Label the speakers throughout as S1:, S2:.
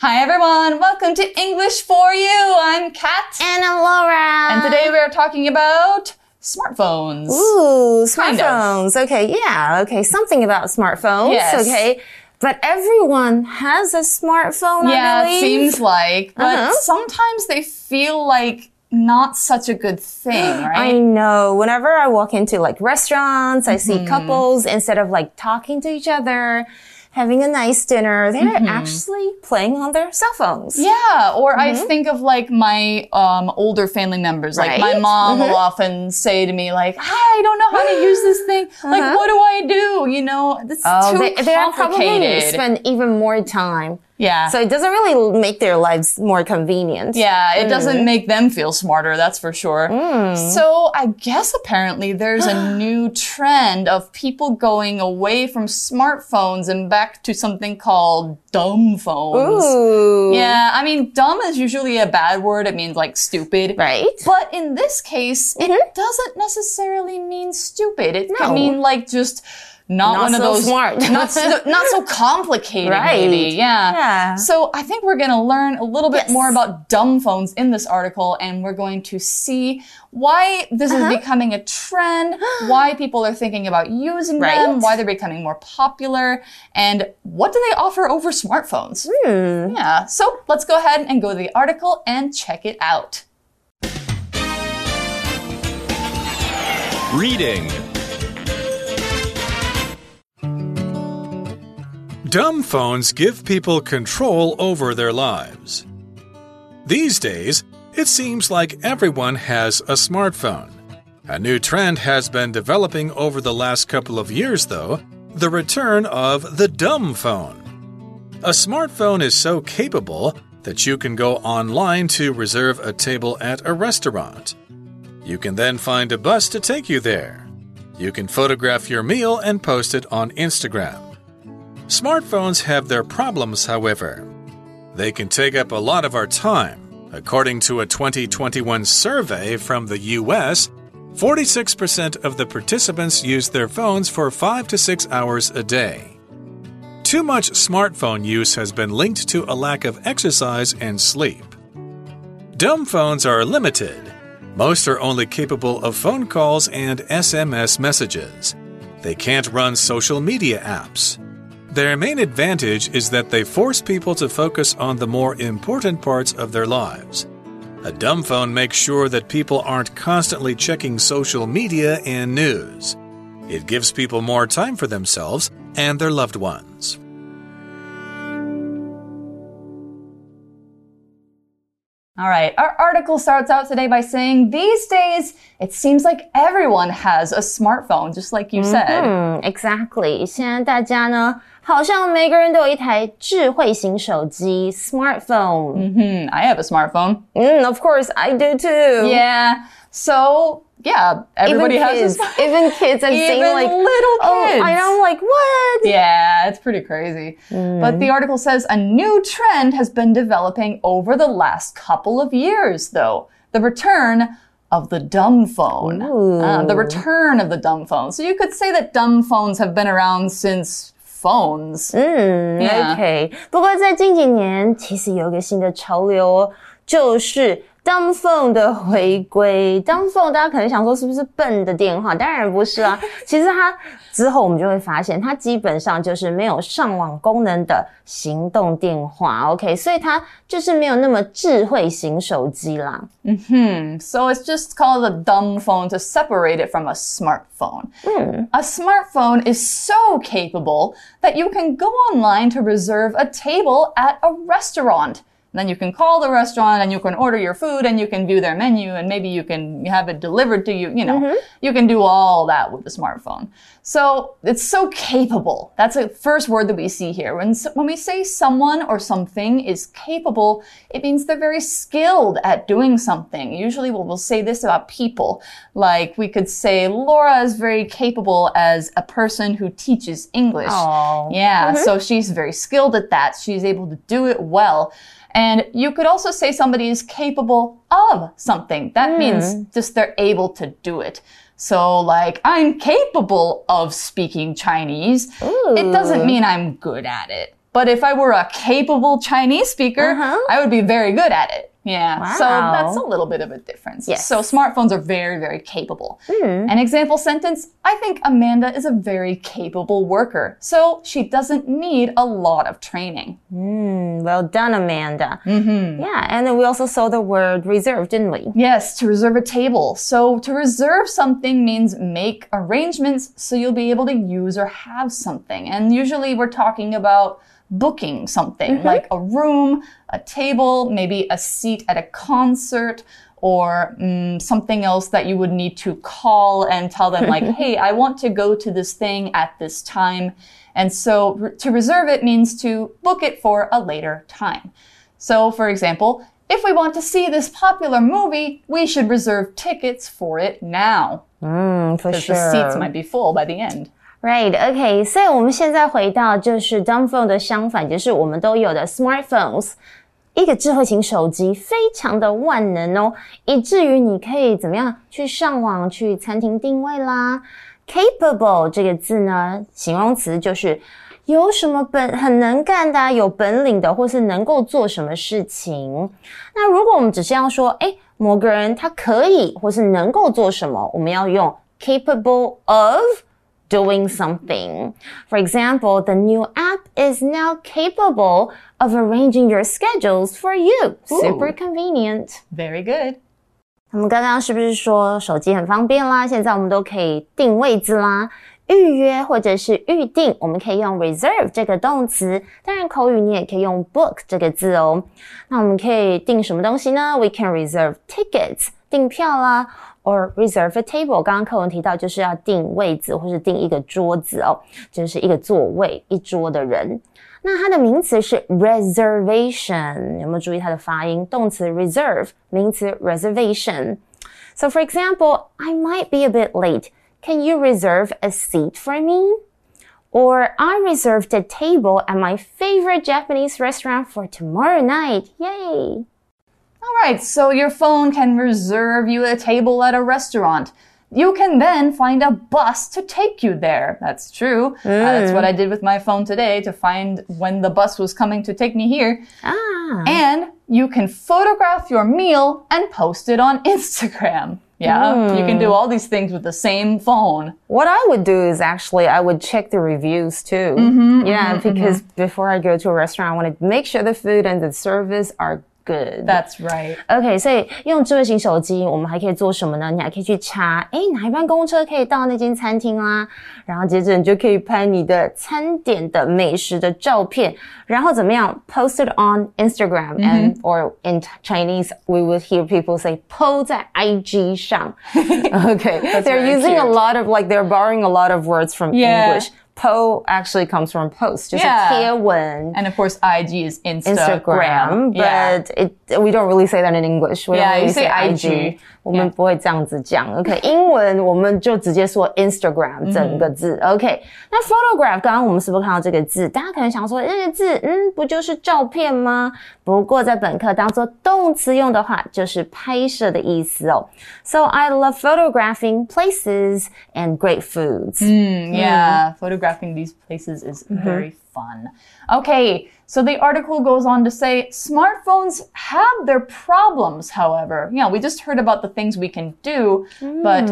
S1: Hi everyone, welcome to English for You. I'm Kat.
S2: And I'm Laura.
S1: And today we are talking about smartphones.
S2: Ooh,
S1: Kind of.
S2: smartphones. Okay, yeah, okay, something about smartphones.
S1: Yes.
S2: Okay. But everyone has a smartphone,
S1: Yeah,
S2: I
S1: it seems like, but
S2: Uh-huh.
S1: sometimes they feel like not such a good thing, right?
S2: I know. Whenever I walk into like restaurants, I
S1: Mm-hmm.
S2: see couples, instead of like talking to each other, having a nice dinner, they're actually playing on their cell phones.
S1: Mm-hmm. Yeah, or I think of like my um, older family members. Like my
S2: Right?
S1: mom will often say to me, like, "I don't know how to use this thing. Like, what do I do?" You know, it's
S2: Oh,
S1: too
S2: they, they're probably
S1: complicated.
S2: spend even more time.
S1: Yeah.
S2: So it doesn't really make their lives more convenient.
S1: Yeah, it
S2: Mm.
S1: doesn't make them feel smarter, that's for sure. So I guess apparently there's a new trend of people going away from smartphones and back to something called dumb phones.
S2: Ooh.
S1: Yeah, I mean, dumb is usually a bad word. It means like stupid.
S2: Right?
S1: But in this case, it doesn't necessarily mean stupid. It
S2: No.
S1: can mean like just not,
S2: Not
S1: one of those
S2: smart.
S1: not so, not so complicated,
S2: Right.
S1: maybe. Yeah.
S2: Yeah.
S1: So I think we're gonna learn a little bit
S2: Yes.
S1: more about dumb phones in this article, and we're going to see why this
S2: Uh-huh.
S1: is becoming a trend, why people are thinking about using them, why they're becoming more popular, and what do they offer over smartphones?
S2: Hmm.
S1: Yeah. So let's go ahead and go to the article and check it out.
S3: Reading Dumb phones give people control over their lives. These days, it seems like everyone has a smartphone. A new trend has been developing over the last couple of years, though the return of the dumb phone. A smartphone is so capable that you can go online to reserve a table at a restaurant. You can then find a bus to take you there. You can photograph your meal and post it on Instagram. Smartphones have their problems, however. They can take up a lot of our time. According to a 2021 survey from the US, 46% of the participants use their phones for 5 to 6 hours a day. Too much smartphone use has been linked to a lack of exercise and sleep. Dumb phones are limited. Most are only capable of phone calls and SMS messages. They can't run social media apps. Their main advantage is that they force people to focus on the more important parts of their lives. A dumb phone makes sure that people aren't constantly checking social media and news. It gives people more time for themselves and their loved ones.
S1: All right, our article starts out today by saying these days it seems like everyone has a smartphone, just like you said.
S2: 嗯，exactly。现在大家呢，好像每个人都有一台智慧型手机 smartphone。
S1: Hmm, I have a smartphone.
S2: 嗯，of course I do too.
S1: Yeah, so yeah, everybody
S2: even
S1: has
S2: kids,
S1: a smartphone.
S2: even kids. I'm
S1: Even
S2: seeing like
S1: little
S2: Oh,
S1: kids.
S2: I know, like what?
S1: Yeah, it's pretty crazy. But the article says a new trend has been developing over the last couple of years, though. The return of the dumb phone. Uh, the return of the dumb phone. So you could say that dumb phones have been around since phones.
S2: 嗯
S1: Yeah.
S2: OK。不过在近几年，其实有一个新的潮流哦，就是 dumb phone 的回归。dumb phone 大家可能想说是不是笨的电话？当然不是啊。其实它之后我们就会发现，它基本上就是没有上网功能的行动电话。OK，所以它就是没有那么智慧型手机啦。
S1: Hmm. So it's just called a dumb phone to separate it from a smartphone. A smartphone is so capable that you can go online to reserve a table at a restaurant. Then you can call the restaurant and you can order your food and you can view their menu and maybe you can have it delivered to you. You know, mm-hmm. you can do all that with the smartphone. So it's so capable. That's the first word that we see here. When, when we say someone or something is capable, it means they're very skilled at doing something. Usually we'll, we'll say this about people. Like we could say Laura is very capable as a person who teaches English.
S2: Oh.
S1: Yeah, mm-hmm. so she's very skilled at that. She's able to do it well. And you could also say somebody is capable of something. That means just they're able to do it. So, like, I'm capable of speaking Chinese. It doesn't mean I'm good at it. But if I were a capable Chinese speaker,
S2: Uh-huh.
S1: I would be very good at it. Yeah. So that's a little bit of a difference.
S2: Yes.
S1: So smartphones are very, very capable.
S2: Hmm.
S1: An example sentence I think Amanda is a very capable worker, so she doesn't need a lot of training.
S2: Mm, well done, Amanda. Mm-hmm. Yeah, and then we also saw the word reserve, didn't we?
S1: Yes, to reserve a table. So to reserve something means make arrangements so you'll be able to use or have something. And usually we're talking about booking something like a room, a table, maybe a seat at a concert. Or mm, something else that you would need to call and tell them, like, hey, I want to go to this thing at this time. And so re- to reserve it means to book it for a later time. So, for example, if we want to see this popular movie, we should reserve tickets for it now.
S2: Mm, for
S1: Because
S2: sure.
S1: the seats might be full by the end.
S2: Right, OK，所以我们现在回到就是 dumb phone 的相反，就是我们都有的 smartphones，一个智慧型手机，非常的万能哦，以至于你可以怎么样去上网、去餐厅定位啦。Capable 这个字呢，形容词就是有什么本很能干的、有本领的，或是能够做什么事情。那如果我们只是要说，哎，某个人他可以或是能够做什么，我们要用 capable of。doing something. For example, the new app is now capable of arranging your schedules for you. Super convenient.
S1: Very good.
S2: 我们刚刚是不是说手机很方便啦？现在我们都可以定位置啦。预约或者是预定，我们可以用 reserve 这个动词。当然，口语你也可以用 book 这个字哦。那我们可以订什么东西呢？We can reserve tickets，订票啦。 or reserve a table。刚刚课文提到就是要定位子或是定一个桌子哦，就是一个座位一桌的人。那它的名词是 reservation，有没有注意它的发音？动词 reserve，名词 reservation。So for example, I might be a bit late. Can you reserve a seat for me? Or I reserved a table at my favorite Japanese restaurant for tomorrow night. Yay!
S1: All right, so your phone can reserve you a table at a restaurant. You can then find a bus to take you there. That's true. Uh, that's what mm. I did with my phone today to find when the bus was coming to take me here.
S2: Ah.
S1: And you can photograph your meal and post it on Instagram. Yeah, you can do hmm. all these things with the same phone.
S2: What I would do is actually I would check the reviews too. Mm-hmm, yeah, mm-hmm, because mm-hmm. before I go to a restaurant, I want to make sure the food and the service are good.
S1: That's right.
S2: OK，所以用智慧型手机，我们还可以做什么呢？你还可以去查，哎，哪一班公车可以到那间餐厅啦？然后接着你就可以拍你的餐点的美食的照片，然后怎么样？Post it on Instagram and or in Chinese we would hear people say po 在 IG 上。OK， they're
S1: very
S2: using a
S1: cute.
S2: lot of like they're borrowing a lot of words from
S1: Yeah.
S2: English. Po actually comes from post, 就是
S1: Yeah.
S2: 贴文。
S1: And of course, IG is Instagram.
S2: Instagram,
S1: yeah.
S2: but it we don't really say that in English. We
S1: Yeah,
S2: don't really
S1: you say
S2: IG.
S1: IG.
S2: 我们不会这样子讲。OK，英文我们就直接说 Instagram 整个字。OK，那 photograph 刚刚我们是不是看到这个字？大家可能想说，这个字，嗯，不就是照片吗？不过在本课当做动词用的话，就是拍摄的意思哦。So I love photographing places and great foods.
S1: Yeah, photographing these places is very fun. Okay, so the article goes on to say smartphones have their problems, however. Yeah, we just heard about the things we can do, but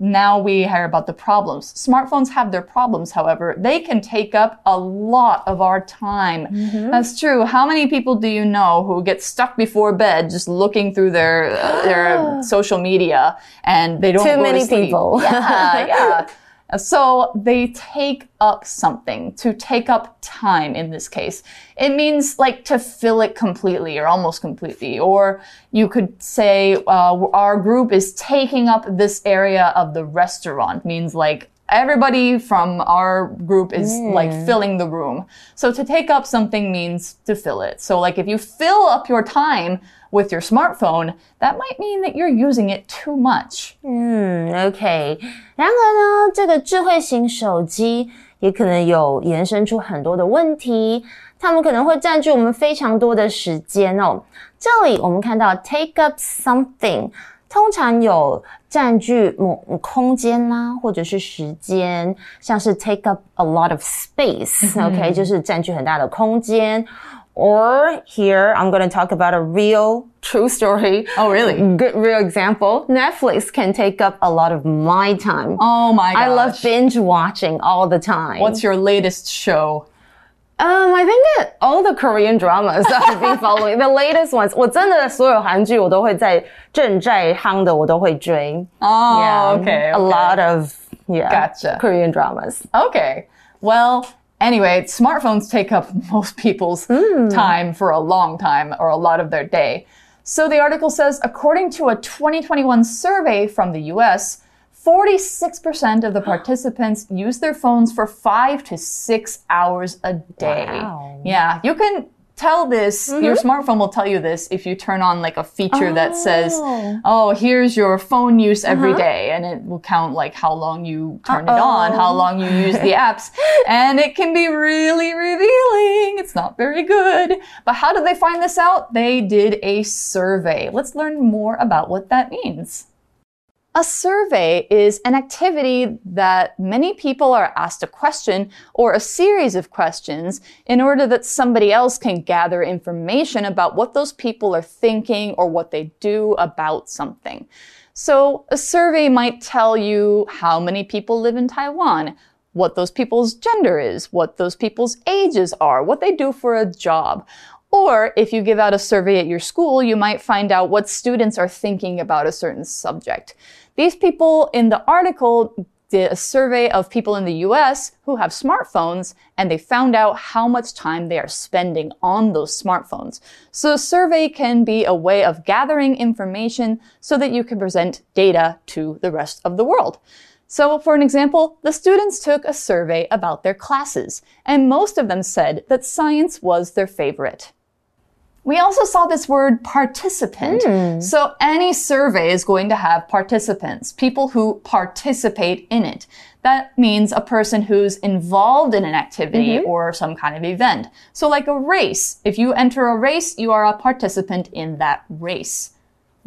S1: now we hear about the problems. Smartphones have their problems, however. They can take up a lot of our time. That's true. How many people do you know who get stuck before bed just looking through their uh, their social media and they don't
S2: Too
S1: to
S2: many
S1: sleep?
S2: people.
S1: Yeah, yeah. So they take up something, to take up time in this case. It means like to fill it completely or almost completely. Or you could say, uh, our group is taking up this area of the restaurant, means like everybody from our group is like filling the room. So to take up something means to fill it. So like if you fill up your time with your smartphone, that might mean that you're using it too much.
S2: 嗯，OK。然而呢，这个智慧型手机也可能有延伸出很多的问题，它们可能会占据我们非常多的时间哦。这里我们看到 take up something。通常有 占据某空间啦，或者是时间，像是 take up a lot of space，OK，、就是占据很大的空间。Or here, I'm going to talk about a real true story.
S1: Oh, really?
S2: Good real example. Netflix can take up a lot of my time.
S1: Oh my gosh.
S2: I love binge watching all the time.
S1: What's your latest show?
S2: Um, I think it, all the Korean dramas that I've been following, the latest ones, 我真的所有韩剧我都会在正在夯的我都会追。
S1: Oh,
S2: Yeah,
S1: okay,
S2: A
S1: okay.
S2: lot of yeah,
S1: Gotcha.
S2: Korean dramas.
S1: Okay. Well, anyway, smartphones take up most people's time for a long time or a lot of their day. So the article says according to a 2021 survey from the US, 46% of the participants use their phones for 5 to 6 hours a day.
S2: Wow.
S1: Yeah, you can tell this your mm-hmm. smartphone will tell you this if you turn on like a feature that says
S2: Oh.
S1: oh here's your phone use every uh-huh. day and it will count like how long you turn it on how long you use the apps and it can be really revealing. It's not very good. But how did they find this out? They did a survey. Let's learn more about what that means a survey is an activity that many people are asked a question or a series of questions in order that somebody else can gather information about what those people are thinking or what they do about something. So a survey might tell you how many people live in Taiwan, what those people's gender is, what those people's ages are, what they do for a job. Or if you give out a survey at your school, you might find out what students are thinking about a certain subject. These people in the article did a survey of people in the US who have smartphones and they found out how much time they are spending on those smartphones. So a survey can be a way of gathering information so that you can present data to the rest of the world. So, for an example, the students took a survey about their classes, and most of them said that science was their favorite. We also saw this word participant. Hmm. So any survey is going to have participants, people who participate in it. That means a person who's involved in an activity mm-hmm. or some kind of event. So like a race. If you enter a race, you are a participant in that race.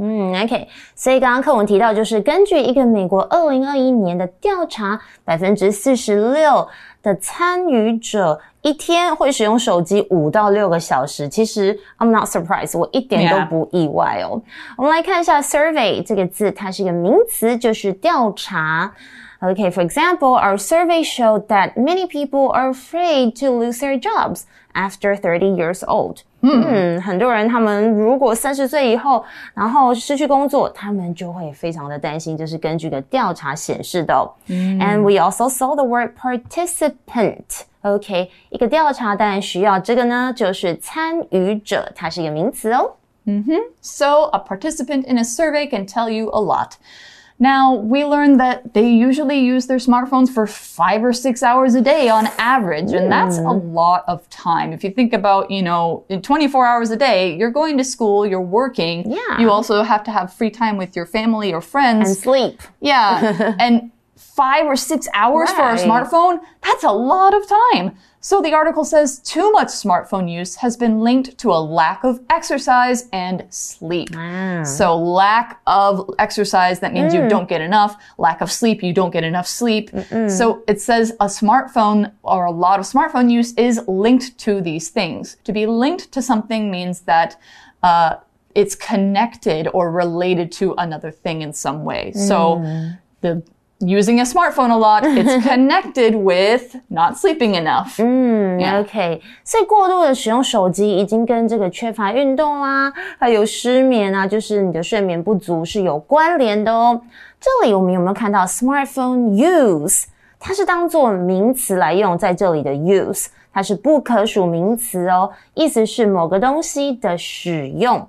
S2: 嗯，OK，所以刚刚课文提到，就是根据一个美国二零二一年的调查，百分之四十六的参与者一天会使用手机五到六个小时。其实 I'm not surprised，我一点都
S1: Yeah.
S2: 不意外哦。我们来看一下 survey 这个字，它是一个名词，就是调查。Okay, for example, our survey showed that many people are afraid to lose their jobs after 30 years old. 嗯，很多人他们如果三十岁以后，然后失去工作，他们就会非常的担心。这是根据个调查显示的、哦。And we also saw the word participant. OK，一个调查当然需要这个呢，就是参与者，它是一个名词哦。
S1: So a participant in a survey can tell you a lot. Now, we learned that they usually use their smartphones for five or six hours a day on average, and that's a hmm. lot of time. If you think about, you know, in 24 hours a day, you're going to school, you're working.
S2: Yeah.
S1: You also have to have free time with your family or friends.
S2: And sleep.
S1: Yeah. and five or six hours for a smartphone, that's a lot of time. So the article says too much smartphone use has been linked to a lack of exercise and sleep. Mm. So lack of exercise, that means you mm. don't get enough. Lack of sleep, you don't get enough sleep. So it says a smartphone or a lot of smartphone use is linked to these things. To be linked to something means that, uh, it's connected or related to another thing in some way. So mm. the using a smartphone a lot, it's connected with not sleeping enough.
S2: 嗯
S1: Yeah.
S2: OK，所以过度的使用手机已经跟这个缺乏运动啊，还有失眠啊，就是你的睡眠不足是有关联的哦。这里我们有没有看到 smartphone use？它是当做名词来用，在这里的 use 它是不可数名词哦，意思是某个东西的使用。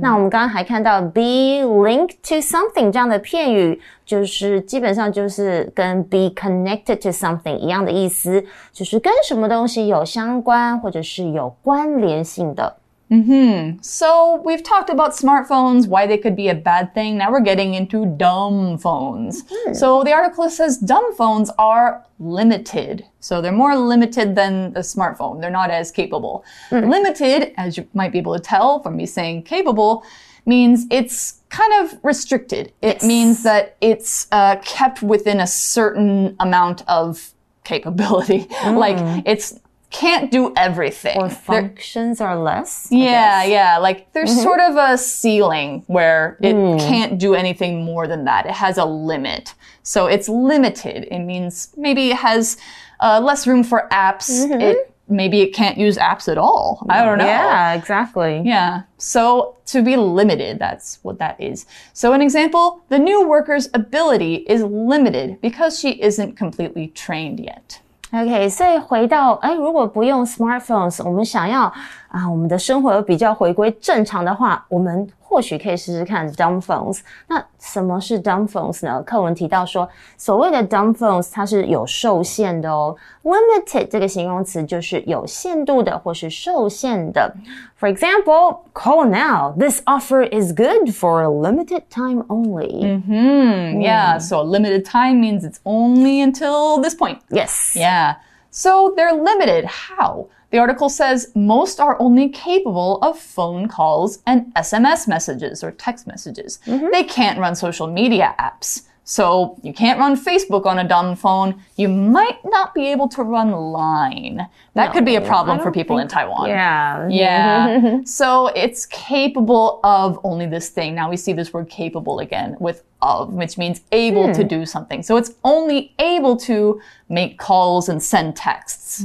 S2: 那我们刚刚还看到 be linked to something 这样的片语，就是基本上就是跟 be connected to something 一样的意思，就是跟什么东西有相关或者是有关联性的。Mm-hmm.
S1: So we've talked about smartphones, why they could be a bad thing. Now we're getting into dumb phones. Mm-hmm. So the article says dumb phones are limited. So they're more limited than a smartphone. They're not as capable. Mm. Limited, as you might be able to tell from me saying capable, means it's kind of restricted. It means that it's uh, kept within a certain amount of capability. like mm. it's can't do everything.
S2: Or
S1: There-
S2: functions are less. I
S1: yeah,
S2: guess.
S1: yeah. Like there's mm-hmm. sort of a ceiling where it hmm. can't do anything more than that. It has a limit. So it's limited. It means maybe it has uh, less room for apps. Mm-hmm. It maybe it can't use apps at all. I don't know.
S2: Yeah, exactly.
S1: Yeah. So to be limited, that's what that is. So an example, the new worker's ability is limited because she isn't completely trained yet.
S2: OK，所以回到哎，如果不用 smartphones，我们想要啊，我们的生活比较回归正常的话，我们或许可以试试看 dumb phones。那什么是 dumb phones 呢？课文提到说，所谓的 dumb phones 它是有受限的哦。Limited 这个形容词就是有限度的或是受限的。For example, call now. This offer is good for a limited time only.
S1: Hmm, yeah. So a limited time means it's only until this point.
S2: Yes.
S1: Yeah. So they're limited. How? The article says most are only capable of phone calls and SMS messages or text messages. They can't run social media apps. So you can't run Facebook on a dumb phone. You might not be able to run Line. That could be a problem for people in Taiwan.
S2: Yeah.
S1: Yeah. so it's capable of only this thing. Now we see this word capable again with of, which means able to do something. So it's only able to make calls and send texts.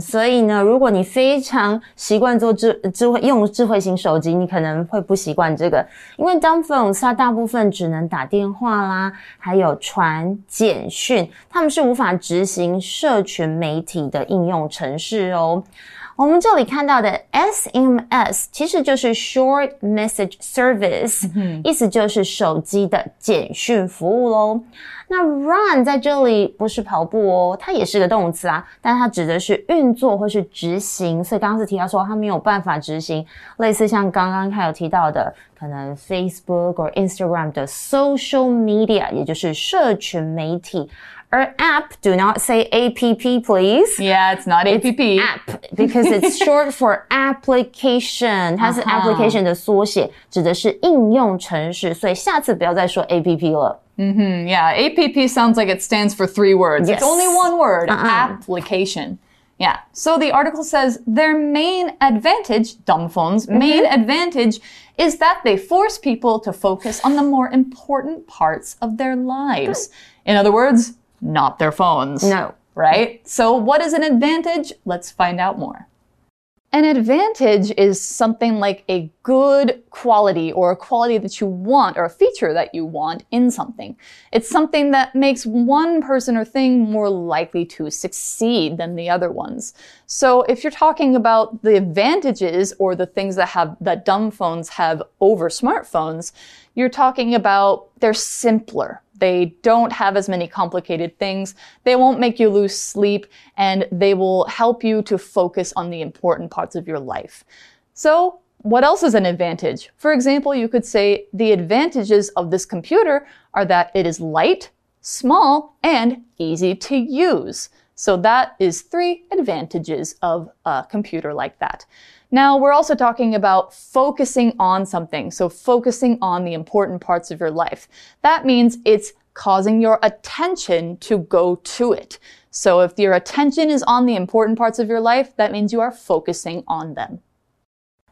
S2: 所以呢，如果你非常习惯做智智慧用智慧型手机，你可能会不习惯这个，因为 dumb phones 它大部分只能打电话啦，还有传简讯，他们是无法执行社群媒体的应用程式哦。 我们这里看到的 SMS 其实就是 Short Message Service，、意思就是手机的简讯服务喽。那 run 在这里不是跑步哦，它也是个动词啊，但它指的是运作或是执行。所以刚刚是提到说它没有办法执行，类似像刚刚还有提到的，可能 Facebook 或 Instagram 的 social media，也就是社群媒体。而 app do not say app please。
S1: Yeah, it's not APP.
S2: app because it's short for application，它是 application 的缩写，指的是应用程式，所以下次不要再说 app 了。
S1: Hmm, yeah, APP sounds like it stands for three words.
S2: Yes.
S1: It's only one word application. Yeah. So the article says their main advantage, dumb phones, main advantage is that they force people to focus on the more important parts of their lives. In other words, not their phones.
S2: No.
S1: Right? So, what is an advantage? Let's find out more. An advantage is something like a good quality or a quality that you want or a feature that you want in something. It's something that makes one person or thing more likely to succeed than the other ones. So if you're talking about the advantages or the things that have that dumb phones have over smartphones, you're talking about they're simpler. They don't have as many complicated things. They won't make you lose sleep and they will help you to focus on the important parts of your life. So, what else is an advantage? For example, you could say the advantages of this computer are that it is light, small, and easy to use. So that is three advantages of a computer like that. Now, we're also talking about focusing on something. So focusing on the important parts of your life. That means it's causing your attention to go to it. So if your attention is on the important parts of your life, that means you are focusing on them.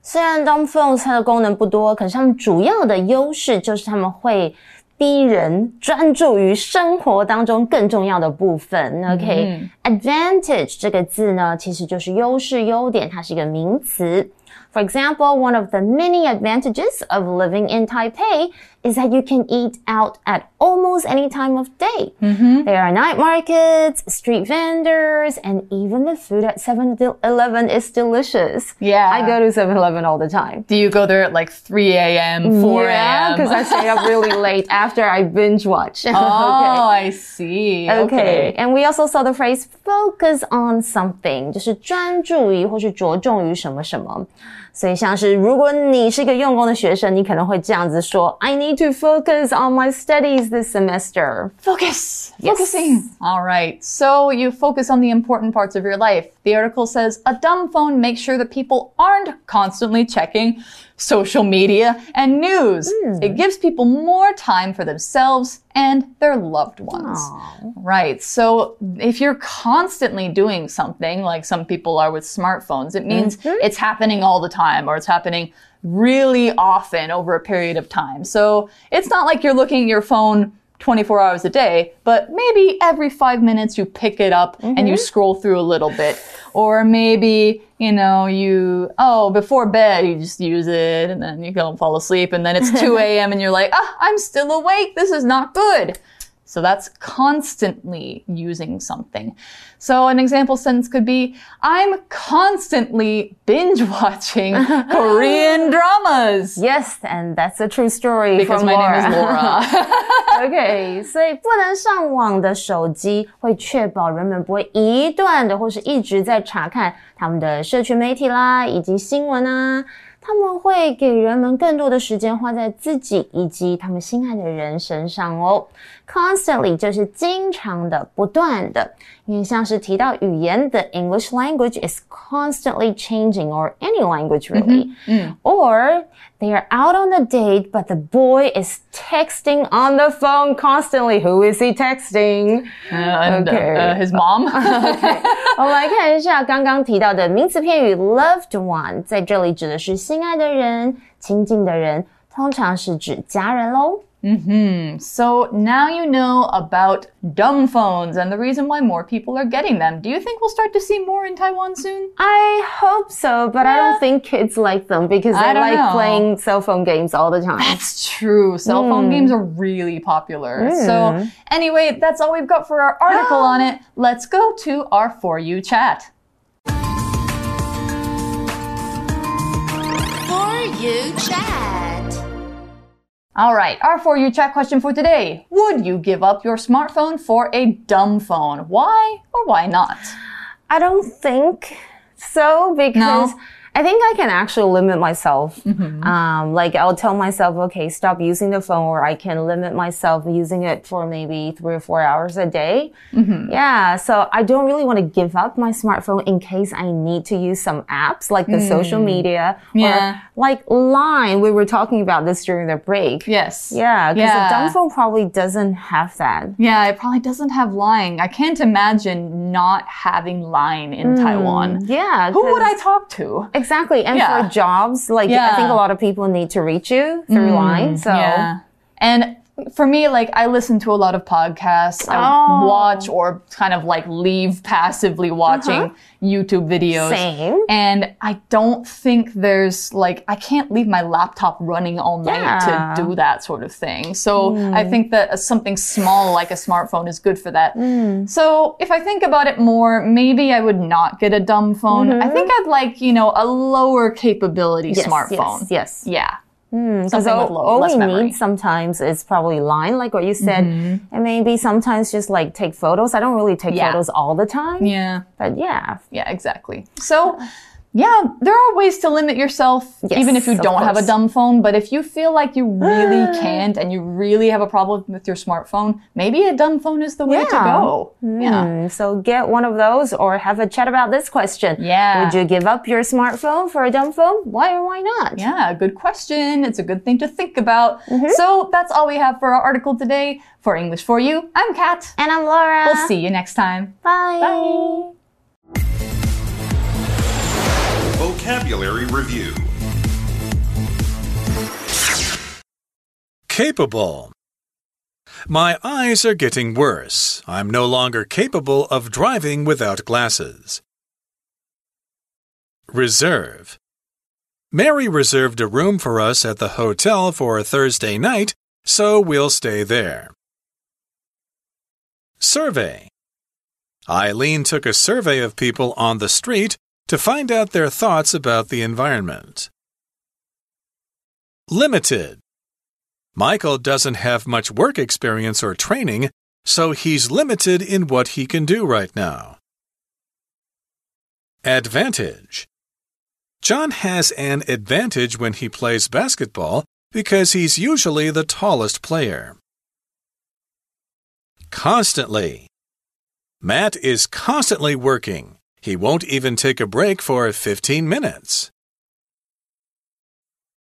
S2: 虽然 dumb phones 它的功能不多，可是它们主要的优势就是它们会逼人专注于生活当中更重要的部分。OK，advantage、这个字呢，其实就是优势、优点，它是一个名词。For example, one of the many advantages of living in Taipei is that you can eat out at almost any time of day. There are night markets, street vendors, and even the food at 7-Eleven is delicious.
S1: Yeah.
S2: I go to 7-Eleven all the time.
S1: Do you go there at like 3 a.m., 4
S2: Yeah,
S1: a.m.?
S2: because I stay up really late after I binge watch.
S1: Oh, I see.
S2: Okay. And we also saw the phrase focus on something，就是专注于或是着重于什么什么。 所以像是如果你是一个用功的学生，你可能会这样子说：I need to focus on my studies this semester.
S1: Focus. Focusing. All right. So you focus on the important parts of your life. The article says a dumb phone makes sure that people aren't constantly checking social media, and news. Hmm. It gives people more time for themselves and their loved ones. Right. So if you're constantly doing something like some people are with smartphones, it means mm-hmm. it's happening all the time or it's happening really often over a period of time. So it's not like you're looking at your phone 24 hours a day, but maybe every five minutes you pick it up and you scroll through a little bit. Or maybe, you know, you, oh, before bed, you just use it and then you go and fall asleep and then it's 2 a.m. and you're like, ah, I'm still awake. This is not good. So that's constantly using something. So an example sentence could be, I'm constantly binge watching Korean dramas.
S2: Yes, and that's a true story
S1: Because
S2: from
S1: my
S2: Laura.
S1: name is Laura.
S2: OK，所以不能上网的手机会确保人们不会一段的或是一直在查看他们的社群媒体啦，以及新闻啊。他们会给人们更多的时间花在自己以及他们心爱的人身上哦。 Constantly 就是经常的、不断的，因为像是提到语言，the English language is constantly changing, or any language really. Or they are out on a date, but the boy is texting on the phone constantly. Who is he texting?
S1: and uh,
S2: Okay.
S1: uh, his mom.
S2: 我们来看一下刚刚提到的名词片语 loved one，在这里指的是心爱的人、亲近的人，通常是指家人喽。 Mm-hmm.
S1: So now you know about dumb phones and the reason why more people are getting them. Do you think we'll start to see more in Taiwan soon?
S2: I hope so, but I don't think kids like them because
S1: I
S2: they
S1: don't
S2: like
S1: know.
S2: playing cell phone games all the time.
S1: That's true. Cell phone hmm. games are really popular. So, hmm. anyway, that's all we've got for our article on it. Let's go to our For You chat.
S4: For you chat.
S1: All right, our For You chat question for today. Would you give up your smartphone for a dumb phone? Why or why not?
S2: I don't think so because
S1: No?
S2: I think I can actually limit myself. Mm-hmm. Um, like I'll tell myself, okay, stop using the phone, or I can limit myself using it for maybe three or four hours a day. Mm-hmm. Yeah, so I don't really want to give up my smartphone in case I need to use some apps like the social mm. media
S1: Yeah.
S2: or like Line. We were talking about this during the break.
S1: Yes.
S2: Yeah, because
S1: Yeah.
S2: a dumb phone probably doesn't have that.
S1: Yeah, it probably doesn't have Line. I can't imagine not having Line in mm, Taiwan.
S2: Yeah.
S1: Who would I talk to?
S2: Exactly. And
S1: Yeah.
S2: for jobs, like I think a lot of people need to reach you through mm. line. So
S1: Yeah. And for me, like I listen to a lot of podcasts. I
S2: Oh.
S1: watch or kind of like leave passively uh-huh. watching YouTube videos.
S2: Same.
S1: And I don't think there's like I can't leave my laptop running all night
S2: Yeah.
S1: to do that sort of thing. So hmm. I think that something small like a smartphone is good for that. Hmm. So if I think about it more, maybe I would not get a dumb phone. I think mm-hmm. I'd like, you know, a lower capability
S2: yes,
S1: smartphone.
S2: yes, yes.
S1: Yeah.
S2: Because
S1: Something
S2: all, all we
S1: memory. Mm-hmm.
S2: need sometimes is probably line, like what you said, and maybe sometimes just like take photos. I don't really take
S1: Yeah.
S2: photos all the time,
S1: Yeah.
S2: but yeah,
S1: Yeah, exactly. So, yeah, there are ways to limit yourself,
S2: Yes,
S1: even if you don't have a dumb phone. But if you feel like you really can't and you really have a problem with your smartphone, maybe a dumb phone is the way to
S2: Yeah.
S1: go. Yeah.
S2: Mm, so get one of those or have a chat about this question.
S1: Yeah.
S2: Would you give up your smartphone for a dumb phone? Why or why not?
S1: Yeah, good question. It's a good thing to think about.
S2: Mm-hmm.
S1: So that's all we have for our article today. For English for You, I'm Kat.
S2: And I'm Laura.
S1: We'll see you next time.
S2: Bye.
S1: Bye.
S5: Vocabulary Review
S3: Capable. My eyes are getting worse. I'm no longer capable of driving without glasses. Reserve. Mary reserved a room for us at the hotel for Thursday night, so we'll stay there. Survey. Eileen took a survey of people on the street to find out their thoughts about the environment. Limited. Michael doesn't have much work experience or training, so he's limited in what he can do right now. Advantage. John has an advantage when he plays basketball because he's usually the tallest player. Constantly. Matt is constantly working. He won't even take a break for 15 minutes.